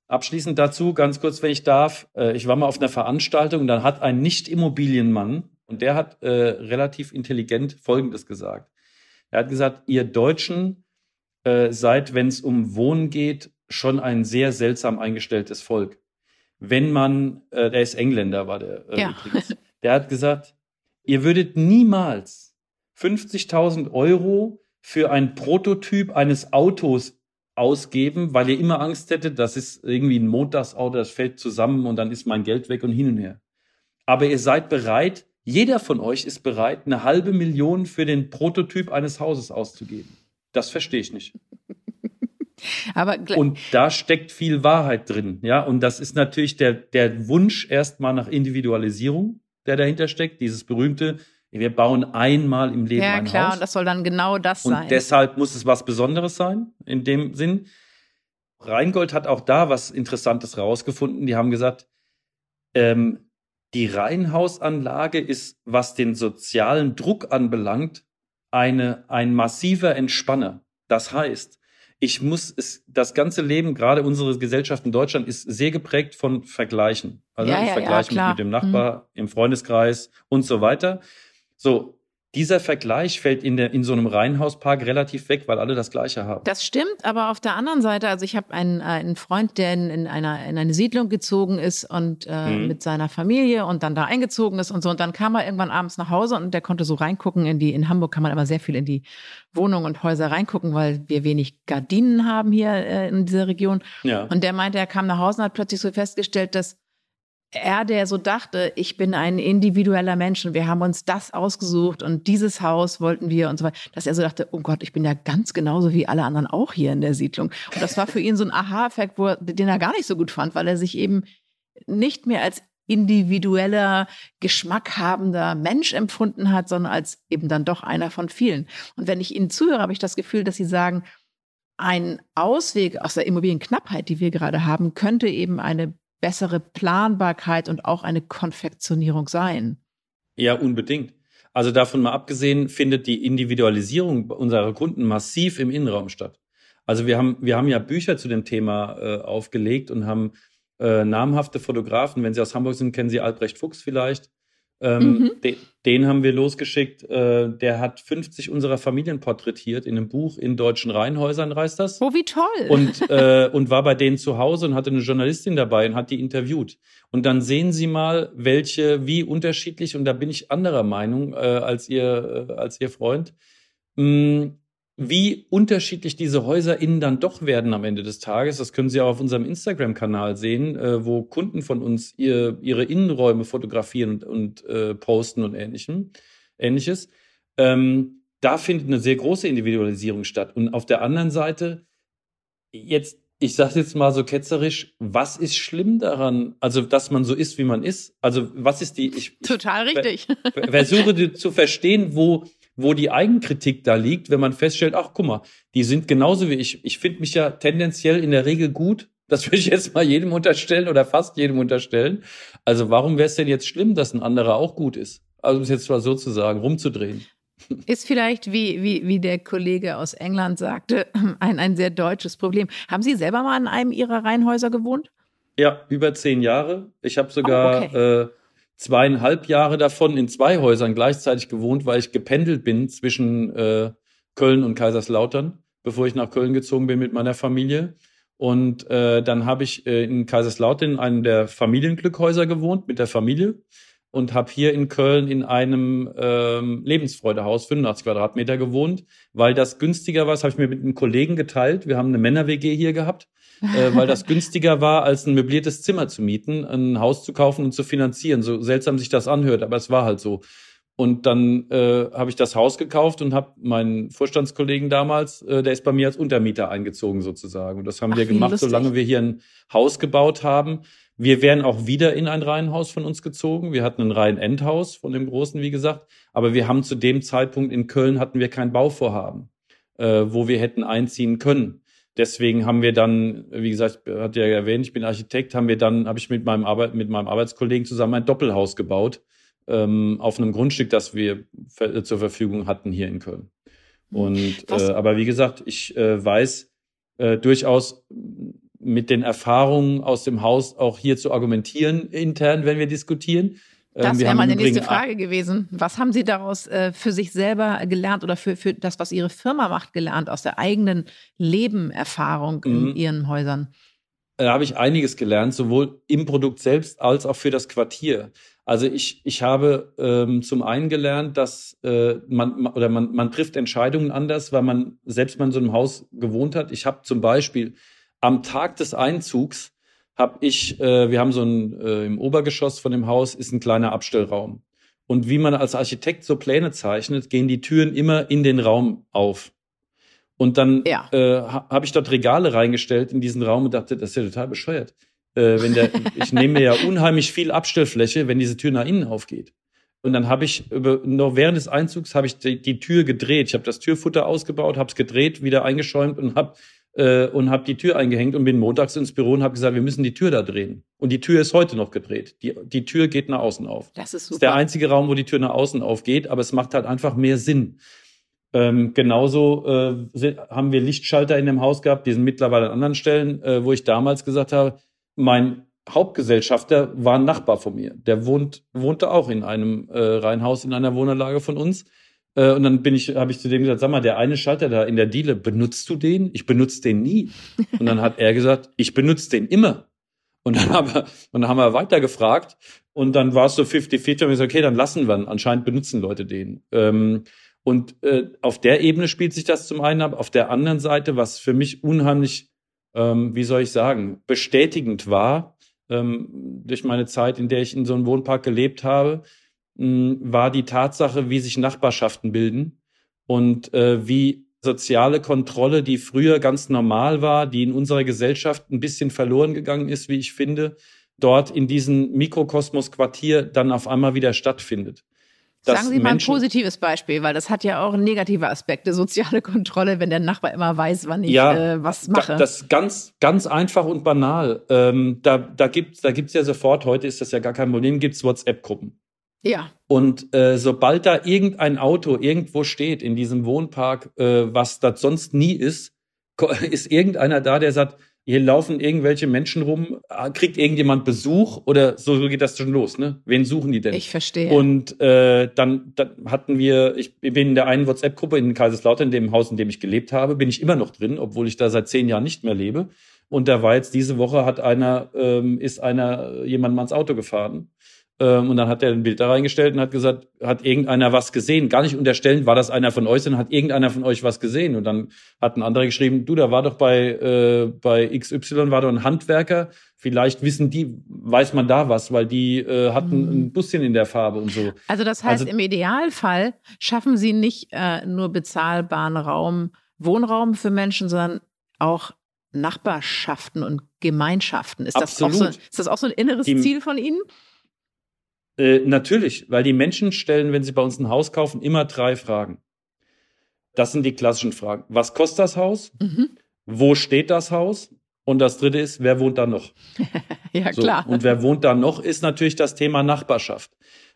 Abschließend dazu, ganz kurz, wenn ich darf. Äh, ich war mal auf einer Veranstaltung und dann hat ein Nicht-Immobilienmann, und der hat äh, relativ intelligent Folgendes gesagt. Er hat gesagt, ihr Deutschen äh, seid, wenn es um Wohnen geht, schon ein sehr seltsam eingestelltes Volk. Wenn man, äh, der ist Engländer, war der äh, ja. übrigens, der hat gesagt, ihr würdet niemals 50.000 Euro für ein Prototyp eines Autos ausgeben, weil ihr immer Angst hättet, das ist irgendwie ein Montagsauto, das fällt zusammen und dann ist mein Geld weg und hin und her. Aber ihr seid bereit, jeder von euch ist bereit, eine halbe Million für den Prototyp eines Hauses auszugeben. Das verstehe ich nicht. Aber und da steckt viel Wahrheit drin, ja. Und das ist natürlich der, der Wunsch erstmal nach Individualisierung, der dahinter steckt. Dieses berühmte, wir bauen einmal im Leben ja, ein klar, Haus. und das soll dann genau das und sein. Und deshalb muss es was Besonderes sein, in dem Sinn. Rheingold hat auch da was Interessantes rausgefunden. Die haben gesagt, ähm, die Reihenhausanlage ist, was den sozialen Druck anbelangt, eine, ein massiver Entspanner. Das heißt, ich muss es, das ganze Leben, gerade unsere Gesellschaft in Deutschland, ist sehr geprägt von Vergleichen. Also ja, ich ja, vergleiche ja, mich mit dem Nachbar mhm. im Freundeskreis und so weiter. So, dieser Vergleich fällt in, der, in so einem Reihenhauspark relativ weg, weil alle das Gleiche haben. Das stimmt, aber auf der anderen Seite, also ich habe einen, äh, einen Freund, der in, in, einer, in eine Siedlung gezogen ist und äh, mhm. mit seiner Familie und dann da eingezogen ist und so. Und dann kam er irgendwann abends nach Hause und der konnte so reingucken in die, in Hamburg kann man immer sehr viel in die Wohnungen und Häuser reingucken, weil wir wenig Gardinen haben hier äh, in dieser Region. Ja. Und der meinte, er kam nach Hause und hat plötzlich so festgestellt, dass er, der so dachte, ich bin ein individueller Mensch und wir haben uns das ausgesucht und dieses Haus wollten wir und so weiter, dass er so dachte, oh Gott, ich bin ja ganz genauso wie alle anderen auch hier in der Siedlung. Und das war für ihn so ein Aha-Effekt, den er gar nicht so gut fand, weil er sich eben nicht mehr als individueller, geschmackhabender Mensch empfunden hat, sondern als eben dann doch einer von vielen. Und wenn ich Ihnen zuhöre, habe ich das Gefühl, dass Sie sagen, ein Ausweg aus der Immobilienknappheit, die wir gerade haben, könnte eben eine bessere Planbarkeit und auch eine Konfektionierung sein. Ja, unbedingt. Also davon mal abgesehen, findet die Individualisierung unserer Kunden massiv im Innenraum statt. Also wir haben, wir haben ja Bücher zu dem Thema äh, aufgelegt und haben äh, namhafte Fotografen, wenn Sie aus Hamburg sind, kennen Sie Albrecht Fuchs vielleicht, ähm, mhm. de, den haben wir losgeschickt. Äh, der hat 50 unserer Familien porträtiert in einem Buch in deutschen Reihenhäusern, reißt das. Oh, wie toll. Und, äh, und war bei denen zu Hause und hatte eine Journalistin dabei und hat die interviewt. Und dann sehen Sie mal, welche, wie unterschiedlich, und da bin ich anderer Meinung äh, als, ihr, äh, als Ihr Freund, mh, mm, wie unterschiedlich diese Häuser innen dann doch werden am Ende des Tages. Das können Sie auch auf unserem Instagram-Kanal sehen, äh, wo Kunden von uns ihr, ihre Innenräume fotografieren und, und äh, posten und ähnlichem, ähnliches. Ähm, da findet eine sehr große Individualisierung statt. Und auf der anderen Seite, jetzt, ich sage jetzt mal so ketzerisch, was ist schlimm daran, also dass man so ist, wie man ist? Also was ist die? Ich, Total richtig. Ich versuche zu verstehen, wo wo die Eigenkritik da liegt, wenn man feststellt, ach guck mal, die sind genauso wie ich. Ich finde mich ja tendenziell in der Regel gut Das würde ich jetzt mal jedem unterstellen oder fast jedem unterstellen. Also warum wäre es denn jetzt schlimm, dass ein anderer auch gut ist? Also um es jetzt mal sozusagen rumzudrehen. Ist vielleicht, wie, wie, wie der Kollege aus England sagte, ein, ein sehr deutsches Problem. Haben Sie selber mal in einem Ihrer Reihenhäuser gewohnt? Ja, über zehn Jahre. Ich habe sogar oh, okay. äh, zweieinhalb Jahre davon in zwei Häusern gleichzeitig gewohnt, weil ich gependelt bin zwischen äh, Köln und Kaiserslautern, bevor ich nach Köln gezogen bin mit meiner Familie. Und äh, dann habe ich äh, in Kaiserslautern in einem der Familienglückhäuser gewohnt mit der Familie und habe hier in Köln in einem ähm, Lebensfreudehaus 85 Quadratmeter gewohnt, weil das günstiger war. Das habe ich mir mit einem Kollegen geteilt. Wir haben eine Männer-WG hier gehabt, äh, weil das günstiger war, als ein möbliertes Zimmer zu mieten, ein Haus zu kaufen und zu finanzieren. So seltsam sich das anhört, aber es war halt so. Und dann äh, habe ich das Haus gekauft und habe meinen Vorstandskollegen damals, äh, der ist bei mir als Untermieter eingezogen sozusagen. Und das haben Ach, wir gemacht, solange wir hier ein Haus gebaut haben. Wir wären auch wieder in ein Reihenhaus von uns gezogen. Wir hatten ein Reihenendhaus von dem Großen, wie gesagt. Aber wir haben zu dem Zeitpunkt in Köln hatten wir kein Bauvorhaben, äh, wo wir hätten einziehen können. Deswegen haben wir dann, wie gesagt, hat ja erwähnt, ich bin Architekt, haben wir dann, habe ich mit meinem Arbeit, mit meinem Arbeitskollegen zusammen ein Doppelhaus gebaut ähm, auf einem Grundstück, das wir zur Verfügung hatten hier in Köln. Und äh, aber wie gesagt, ich äh, weiß äh, durchaus mit den Erfahrungen aus dem Haus auch hier zu argumentieren intern, wenn wir diskutieren. Ähm, das wäre meine nächste Frage gewesen. Was haben Sie daraus äh, für sich selber gelernt oder für, für das, was Ihre Firma macht, gelernt aus der eigenen Lebenerfahrung in mhm. Ihren Häusern? Da habe ich einiges gelernt, sowohl im Produkt selbst als auch für das Quartier. Also ich, ich habe ähm, zum einen gelernt, dass äh, man oder man, man trifft Entscheidungen anders, weil man selbst mal in so einem Haus gewohnt hat. Ich habe zum Beispiel am Tag des Einzugs habe ich, äh, wir haben so ein, äh, im Obergeschoss von dem Haus ist ein kleiner Abstellraum. Und wie man als Architekt so Pläne zeichnet, gehen die Türen immer in den Raum auf. Und dann ja. äh, habe ich dort Regale reingestellt in diesen Raum und dachte, das ist ja total bescheuert. Äh, wenn der, ich nehme mir ja unheimlich viel Abstellfläche, wenn diese Tür nach innen aufgeht. Und dann habe ich über, noch während des Einzugs habe ich die, die, Tür gedreht. Ich habe das Türfutter ausgebaut, habe es gedreht, wieder eingeschäumt und habe äh, und habe die Tür eingehängt und bin montags ins Büro und habe gesagt, wir müssen die Tür da drehen. Und die Tür ist heute noch gedreht. Die, die Tür geht nach außen auf. Das ist super. Das ist der einzige Raum, wo die Tür nach außen aufgeht, aber es macht halt einfach mehr Sinn. Ähm, genauso äh, haben wir Lichtschalter in dem Haus gehabt, die sind mittlerweile an anderen Stellen, äh, wo ich damals gesagt habe, mein Hauptgesellschafter war ein Nachbar von mir. Der wohnt, wohnte auch in einem äh, Reihenhaus in einer Wohnanlage von uns. Äh, und dann bin ich, habe ich zu dem gesagt, sag mal, der eine Schalter da in der Diele, benutzt du den? Ich benutze den nie. Und dann hat er gesagt, ich benutze den immer. Und dann haben wir, und dann haben wir weiter gefragt. Und dann war es so 50-50 und ich gesagt, okay, dann lassen wir ihn. Anscheinend benutzen Leute den. Ähm, und äh, auf der Ebene spielt sich das zum einen ab. Auf der anderen Seite, was für mich unheimlich, ähm, wie soll ich sagen, bestätigend war, ähm, durch meine Zeit, in der ich in so einem Wohnpark gelebt habe, war die Tatsache, wie sich Nachbarschaften bilden und äh, wie soziale Kontrolle, die früher ganz normal war, die in unserer Gesellschaft ein bisschen verloren gegangen ist, wie ich finde, dort in diesem Mikrokosmos-Quartier dann auf einmal wieder stattfindet. Sagen Sie mal ein positives Beispiel, weil das hat ja auch negative Aspekte, soziale Kontrolle, wenn der Nachbar immer weiß, wann ich ja, äh, was mache. das ist ganz, ganz einfach und banal. Ähm, da da gibt es da gibt's ja sofort, heute ist das ja gar kein Problem, gibt es WhatsApp-Gruppen. Ja. Und äh, sobald da irgendein Auto irgendwo steht in diesem Wohnpark, äh, was das sonst nie ist, ist irgendeiner da, der sagt, hier laufen irgendwelche Menschen rum, ah, kriegt irgendjemand Besuch oder so, geht das schon los, ne? Wen suchen die denn? Ich verstehe. Und äh, dann, dann hatten wir, ich bin in der einen WhatsApp-Gruppe in Kaiserslautern, in dem Haus, in dem ich gelebt habe, bin ich immer noch drin, obwohl ich da seit zehn Jahren nicht mehr lebe. Und da war jetzt diese Woche hat einer, ähm, ist einer jemand mal ins Auto gefahren ähm, und dann hat er ein Bild da reingestellt und hat gesagt, hat irgendeiner was gesehen? Gar nicht unterstellen, war das einer von euch, sondern hat irgendeiner von euch was gesehen? Und dann hat ein anderer geschrieben, du, da war doch bei, äh, bei XY war doch ein Handwerker. Vielleicht wissen die, weiß man da was, weil die äh, hatten mhm. ein Busschen in der Farbe und so. Also das heißt, also, im Idealfall schaffen sie nicht äh, nur bezahlbaren Raum, Wohnraum für Menschen, sondern auch Nachbarschaften und Gemeinschaften. Ist, das auch, so, ist das auch so ein inneres die, Ziel von Ihnen? Äh, natürlich, weil die Menschen stellen, wenn sie bei uns ein Haus kaufen, immer drei Fragen. Das sind die klassischen Fragen. Was kostet das Haus? Mhm. Wo steht das Haus? Und das dritte ist, wer wohnt da noch? ja, So, klar. Und wer wohnt da noch, ist natürlich das Thema Nachbarschaft.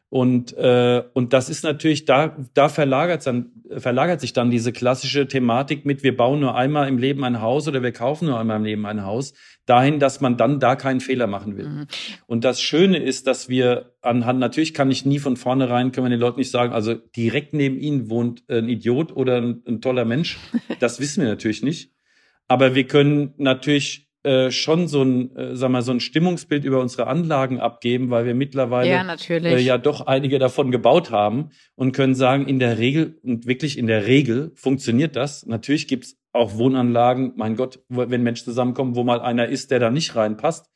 Und, äh, und das ist natürlich, da, da verlagert, dann, verlagert sich dann diese klassische Thematik mit, wir bauen nur einmal im Leben ein Haus oder wir kaufen nur einmal im Leben ein Haus, dahin, dass man dann da keinen Fehler machen will. Mhm. Und das Schöne ist, dass wir anhand, natürlich kann ich nie von vornherein, können wir den Leuten nicht sagen, also direkt neben ihnen wohnt ein Idiot oder ein, ein toller Mensch. Das wissen wir natürlich nicht. Aber wir können natürlich äh, schon so ein, äh, sag mal, so ein Stimmungsbild über unsere Anlagen abgeben, weil wir mittlerweile Ja, äh, ja doch einige davon gebaut haben und können sagen, in der Regel und wirklich in der Regel funktioniert das. Natürlich gibt's auch Wohnanlagen, mein Gott, wo- wenn Menschen zusammenkommen, wo mal einer ist, der da nicht reinpasst.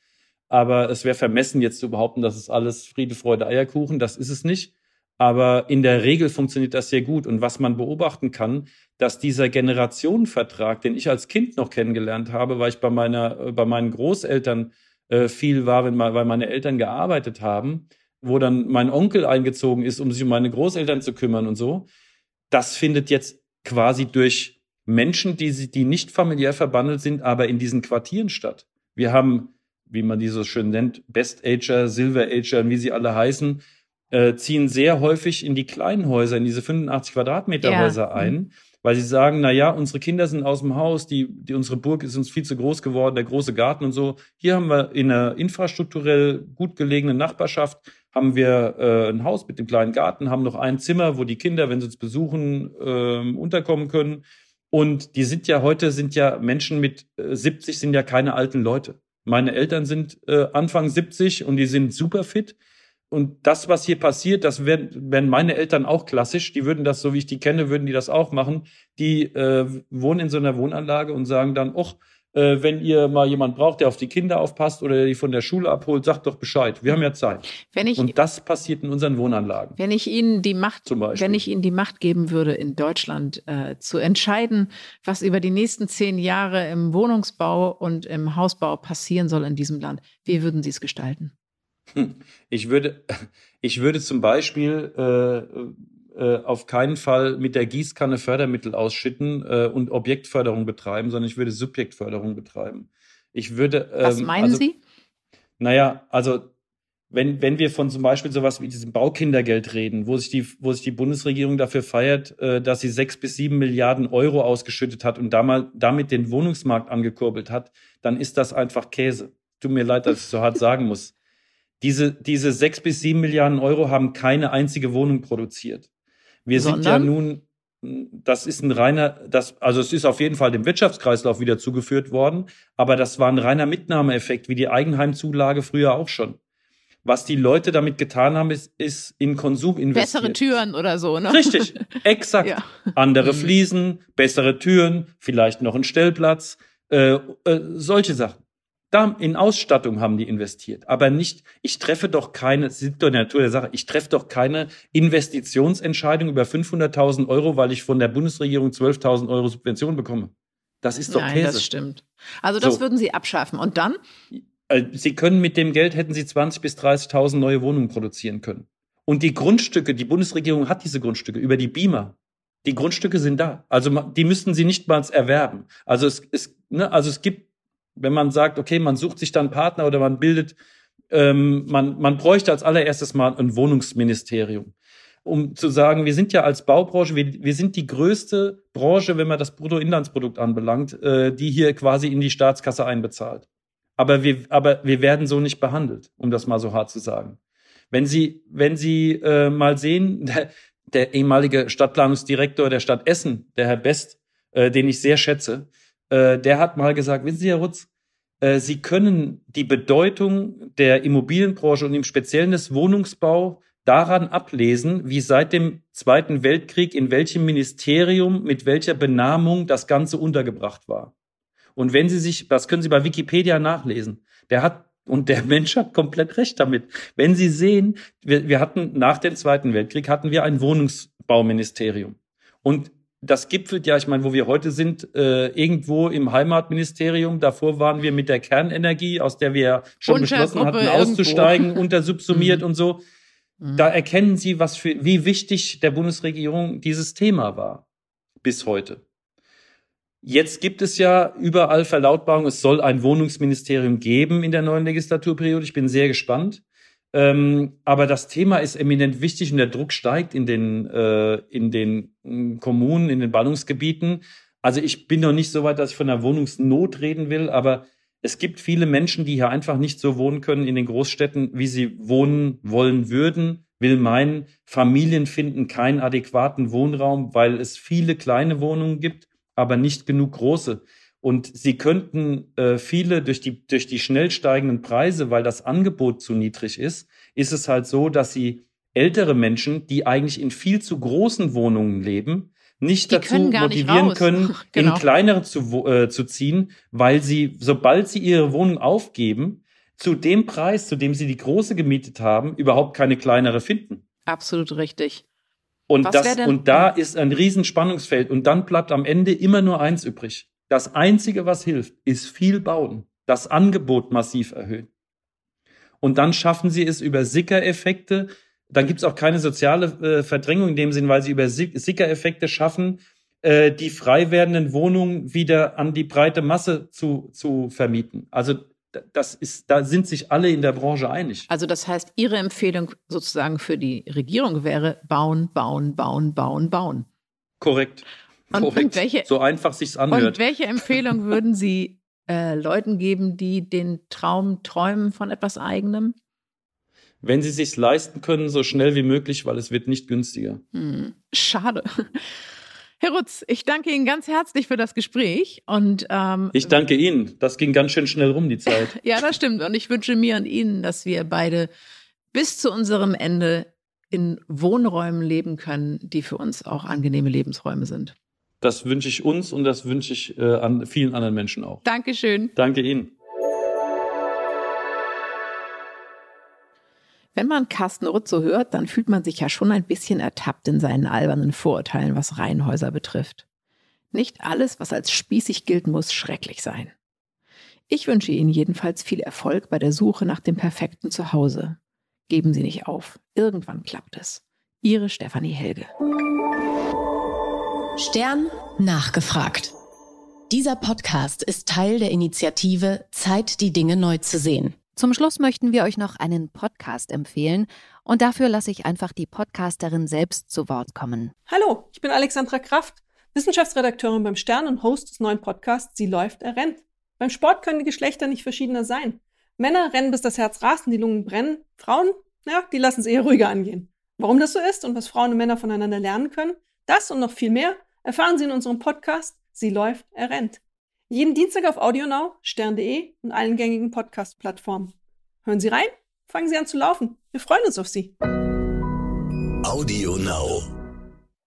Aber es wäre vermessen, jetzt zu behaupten, das ist alles Friede, Freude, Eierkuchen. Das ist es nicht. Aber in der Regel funktioniert das sehr gut. Und was man beobachten kann, dass dieser Generationenvertrag, den ich als Kind noch kennengelernt habe, weil ich bei meiner, äh, bei meinen Großeltern äh, viel war, wenn weil meine Eltern gearbeitet haben, wo dann mein Onkel eingezogen ist, um sich um meine Großeltern zu kümmern und so. Das findet jetzt quasi durch Menschen, die, die nicht familiär verbandelt sind, aber in diesen Quartieren statt. Wir haben, wie man die so schön nennt, Best Ager, Silver Ager, wie sie alle heißen, äh, ziehen sehr häufig in die kleinen Häuser, in diese 85 Quadratmeter Ja. Häuser ein, weil sie sagen, na ja, unsere Kinder sind aus dem Haus, die, die unsere Burg ist uns viel zu groß geworden, der große Garten und so. Hier haben wir in einer infrastrukturell gut gelegenen Nachbarschaft haben wir äh, ein Haus mit dem kleinen Garten, haben noch ein Zimmer, wo die Kinder, wenn sie uns besuchen, ähm, unterkommen können. Und die sind ja heute sind ja Menschen mit äh, 70 sind ja keine alten Leute. Meine Eltern sind äh, Anfang 70 und die sind super fit. Und das, was hier passiert, das wären, wären meine Eltern auch klassisch. Die würden das, so wie ich die kenne, würden die das auch machen. Die äh, wohnen in so einer Wohnanlage und sagen dann, och, äh, wenn ihr mal jemand braucht, der auf die Kinder aufpasst oder die von der Schule abholt, sagt doch Bescheid. Wir haben ja Zeit. wenn ich, Und das passiert in unseren Wohnanlagen. wenn ich Ihnen die Macht, Zum Beispiel. wenn ich Ihnen die Macht geben würde, in Deutschland äh, zu entscheiden, was über die nächsten zehn Jahre im Wohnungsbau und im Hausbau passieren soll in diesem Land, wie würden Sie es gestalten? Hm. Ich würde, ich würde zum Beispiel äh, äh, auf keinen Fall mit der Gießkanne Fördermittel ausschütten äh, und Objektförderung betreiben, sondern ich würde Subjektförderung betreiben. Ich würde. Was ähm, meinen also, Sie? Naja, also wenn, wenn wir von zum Beispiel sowas wie diesem Baukindergeld reden, wo sich die, wo sich die Bundesregierung dafür feiert, äh, dass sie sechs bis sieben Milliarden Euro ausgeschüttet hat und damals, damit den Wohnungsmarkt angekurbelt hat, dann ist das einfach Käse. Tut mir leid, dass ich so hart sagen muss. Diese, diese sechs bis sieben Milliarden Euro haben keine einzige Wohnung produziert. Wir sind ja Sondern? nun, das ist ein reiner, das, also es ist auf jeden Fall dem Wirtschaftskreislauf wieder zugeführt worden, aber das war ein reiner Mitnahmeeffekt, wie die Eigenheimzulage früher auch schon. Was die Leute damit getan haben, ist, ist in Konsum investiert. Bessere Türen oder so, ne? Richtig, exakt. Ja. Andere. Fliesen, bessere Türen, vielleicht noch ein Stellplatz, äh, äh, solche Sachen. Da in Ausstattung haben die investiert, aber nicht, ich treffe doch keine, das liegt doch in der Natur der Sache, ich treffe doch keine Investitionsentscheidung über 500.000 Euro, weil ich von der Bundesregierung 12.000 Euro Subvention bekomme. Das ist doch Nein, Käse. das stimmt. Also das So. würden Sie abschaffen. Und dann? Äh, Sie können mit dem Geld hätten Sie 20 bis 30.000 neue Wohnungen produzieren können. Und die Grundstücke, die Bundesregierung hat diese Grundstücke über die Beamer. Die Grundstücke sind da. Also die müssten Sie nicht mal erwerben. Also es, es, ne, also es gibt, wenn man sagt, okay, man sucht sich dann Partner oder man bildet, ähm, man, man bräuchte als allererstes mal ein Wohnungsministerium. Um zu sagen, wir sind ja als Baubranche, wir, wir sind die größte Branche, wenn man das Bruttoinlandsprodukt anbelangt, äh, die hier quasi in die Staatskasse einbezahlt. Aber wir, aber wir werden so nicht behandelt, um das mal so hart zu sagen. Wenn Sie, wenn Sie äh, mal sehen, der, der ehemalige Stadtplanungsdirektor der Stadt Essen, der Herr Best, äh, den ich sehr schätze, äh, der hat mal gesagt, wissen Sie, Herr Rutz, äh, Sie können die Bedeutung der Immobilienbranche und im Speziellen des Wohnungsbau daran ablesen, wie seit dem Zweiten Weltkrieg in welchem Ministerium mit welcher Benamung das Ganze untergebracht war. Und wenn Sie sich, das können Sie bei Wikipedia nachlesen, der hat, und der Mensch hat komplett recht damit. Wenn Sie sehen, wir, wir hatten nach dem Zweiten Weltkrieg hatten wir ein Wohnungsbauministerium. Und das gipfelt ja, ich meine, wo wir heute sind, äh, irgendwo im Heimatministerium. Davor waren wir mit der Kernenergie, aus der wir schon beschlossen hatten, auszusteigen, irgendwo. untersubsumiert Mhm. und so. Mhm. Da erkennen Sie, was für, wie wichtig der Bundesregierung dieses Thema war. Bis heute. Jetzt gibt es ja überall Verlautbarungen, es soll ein Wohnungsministerium geben in der neuen Legislaturperiode. Ich bin sehr gespannt. Ähm, aber das Thema ist eminent wichtig und der Druck steigt in den, äh, in den äh, Kommunen, in den Ballungsgebieten. Also ich bin noch nicht so weit, dass ich von einer Wohnungsnot reden will, aber es gibt viele Menschen, die hier einfach nicht so wohnen können in den Großstädten, wie sie wohnen wollen würden. Will meinen, Familien finden keinen adäquaten Wohnraum, weil es viele kleine Wohnungen gibt, aber nicht genug große. Und sie könnten äh, viele durch die, durch die schnell steigenden Preise, weil das Angebot zu niedrig ist, ist es halt so, dass sie ältere Menschen, die eigentlich in viel zu großen Wohnungen leben, nicht die dazu motivieren nicht können, genau. in kleinere zu, äh, zu ziehen, weil sie, sobald sie ihre Wohnung aufgeben, zu dem Preis, zu dem sie die große gemietet haben, überhaupt keine kleinere finden. Absolut richtig. Und, das, und da ist ein Riesenspannungsfeld. Und dann bleibt am Ende immer nur eins übrig. Das Einzige, was hilft, ist viel bauen, das Angebot massiv erhöhen. Und dann schaffen sie es über Sickereffekte. Dann gibt es auch keine soziale äh, Verdrängung in dem Sinn, weil sie über Sickereffekte schaffen, äh, die frei werdenden Wohnungen wieder an die breite Masse zu, zu vermieten. Also das ist, da sind sich alle in der Branche einig. Also das heißt, Ihre Empfehlung sozusagen für die Regierung wäre bauen, bauen, bauen, bauen, bauen. Korrekt. Und, und welche, so einfach sich's anhört. Und welche Empfehlung würden Sie äh, Leuten geben, die den Traum träumen von etwas Eigenem? Wenn sie sich's leisten können, so schnell wie möglich, weil es wird nicht günstiger. Hm, schade. Herr Rutz, ich danke Ihnen ganz herzlich für das Gespräch und ähm, ich danke Ihnen. Das ging ganz schön schnell rum die Zeit. ja, das stimmt. Und ich wünsche mir und Ihnen, dass wir beide bis zu unserem Ende in Wohnräumen leben können, die für uns auch angenehme Lebensräume sind. Das wünsche ich uns und das wünsche ich äh, an vielen anderen Menschen auch. Dankeschön. Danke Ihnen. Wenn man Carsten Rutz so hört, dann fühlt man sich ja schon ein bisschen ertappt in seinen albernen Vorurteilen, was Reihenhäuser betrifft. Nicht alles, was als spießig gilt, muss schrecklich sein. Ich wünsche Ihnen jedenfalls viel Erfolg bei der Suche nach dem perfekten Zuhause. Geben Sie nicht auf. Irgendwann klappt es. Ihre Stefanie Helge. Stern nachgefragt. Dieser Podcast ist Teil der Initiative Zeit, die Dinge neu zu sehen. Zum Schluss möchten wir euch noch einen Podcast empfehlen und dafür lasse ich einfach die Podcasterin selbst zu Wort kommen. Hallo, ich bin Alexandra Kraft, Wissenschaftsredakteurin beim Stern und Host des neuen Podcasts Sie läuft, er rennt. Beim Sport können die Geschlechter nicht verschiedener sein. Männer rennen bis das Herz rast und die Lungen brennen. Frauen, ja, die lassen es eher ruhiger angehen. Warum das so ist und was Frauen und Männer voneinander lernen können, das und noch viel mehr erfahren Sie in unserem Podcast Sie läuft, er rennt. Jeden Dienstag auf AudioNow, stern.de und allen gängigen Podcast-Plattformen. Hören Sie rein, fangen Sie an zu laufen. Wir freuen uns auf Sie. AudioNow.